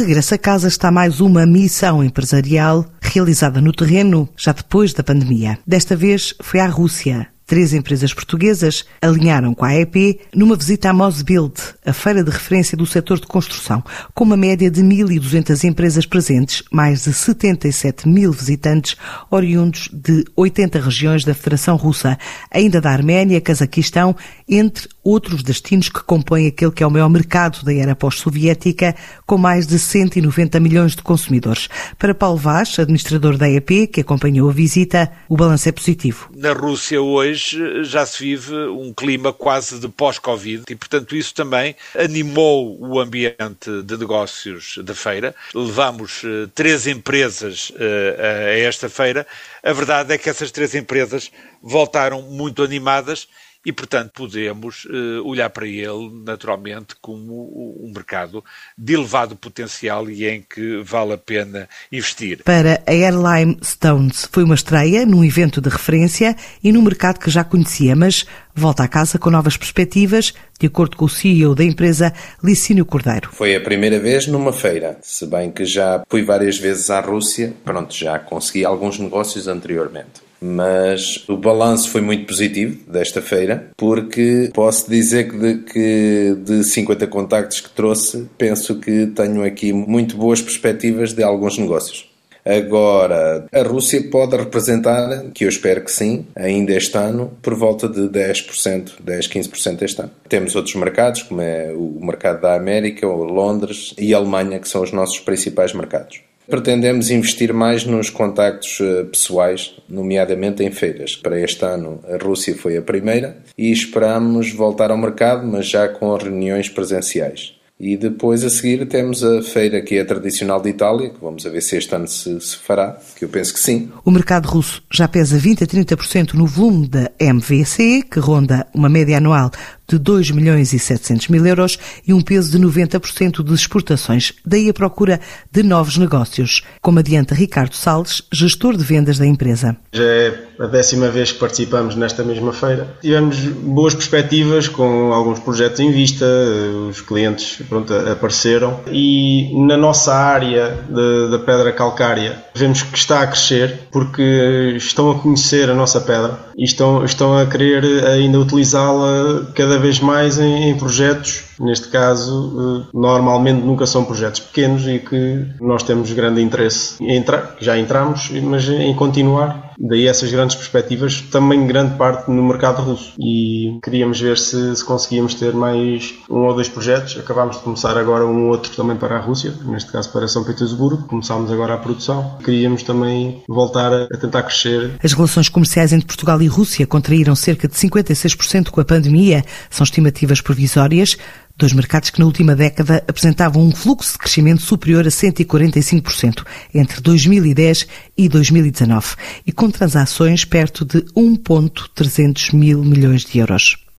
regresso a casa está mais uma missão empresarial realizada no terreno já depois da pandemia. Desta vez foi à Rússia. Três empresas portuguesas alinharam com a EP numa visita à Mosbuild, a feira de referência do setor de construção, com uma média de 1.200 empresas presentes, mais de 77 mil visitantes oriundos de 80 regiões da Federação Russa, ainda da Arménia, Cazaquistão, entre outros destinos que compõem aquele que é o maior mercado da era pós-soviética, com mais de 190 milhões de consumidores. Para Paulo Vaz, administrador da EP, que acompanhou a visita, o balanço é positivo. Na Rússia hoje hoje já se vive um clima quase de pós-Covid e, portanto, isso também animou o ambiente de negócios da feira. Levamos uh, três empresas uh, a esta feira. A verdade é que essas três empresas voltaram muito animadas e, portanto, podemos uh, olhar para ele naturalmente como um mercado de elevado potencial e em que vale a pena investir. Para a Airline Stones foi uma estreia num evento de referência e num mercado que já conhecia, mas volta a casa com novas perspectivas, de acordo com o CEO da empresa, Licínio Cordeiro. Foi a primeira vez numa feira, se bem que já fui várias vezes à Rússia, pronto, já consegui alguns negócios anteriormente mas o balanço foi muito positivo desta feira, porque posso dizer que de, que de 50 contactos que trouxe, penso que tenho aqui muito boas perspectivas de alguns negócios. Agora, a Rússia pode representar, que eu espero que sim, ainda este ano, por volta de 10%, 10, 15% este ano. Temos outros mercados, como é o mercado da América, Londres e Alemanha, que são os nossos principais mercados. Pretendemos investir mais nos contactos eh, pessoais, nomeadamente em feiras. Para este ano, a Rússia foi a primeira e esperamos voltar ao mercado, mas já com reuniões presenciais. E depois a seguir temos a feira que é tradicional de Itália, que vamos ver se este ano se, se, fará, que eu penso que sim. O mercado russo já pesa 20 a 30% no volume da MVC, que ronda uma média anual de 2 milhões e 700 mil euros e um peso de 90% de exportações. Daí a procura de novos negócios, como adianta Ricardo Salles, gestor de vendas da empresa. Já é a décima vez que participamos nesta mesma feira. Tivemos boas perspectivas com alguns projetos em vista, os clientes pronto, apareceram e na nossa área da pedra calcária vemos que está a crescer porque estão a conhecer a nossa pedra e estão, estão a querer ainda utilizá-la cada vez mais em, em projetos Neste caso, eh, normalmente nunca são projetos pequenos e que nós temos grande interesse em entrar, já entramos, mas em continuar. Daí essas grandes perspectivas, também grande parte no mercado russo. E queríamos ver se, se conseguíamos ter mais um ou dois projetos. Acabámos de começar agora um outro também para a Rússia, neste caso para São Petersburgo. Começámos agora a produção. Queríamos também voltar a, a tentar crescer. As relações comerciais entre Portugal e Rússia contraíram cerca de 56% com a pandemia. São estimativas provisórias. Dois mercados que na última década apresentavam um fluxo de crescimento superior a 145% entre 2010 e 2019 e com transações perto de 1,300 mil milhões de euros.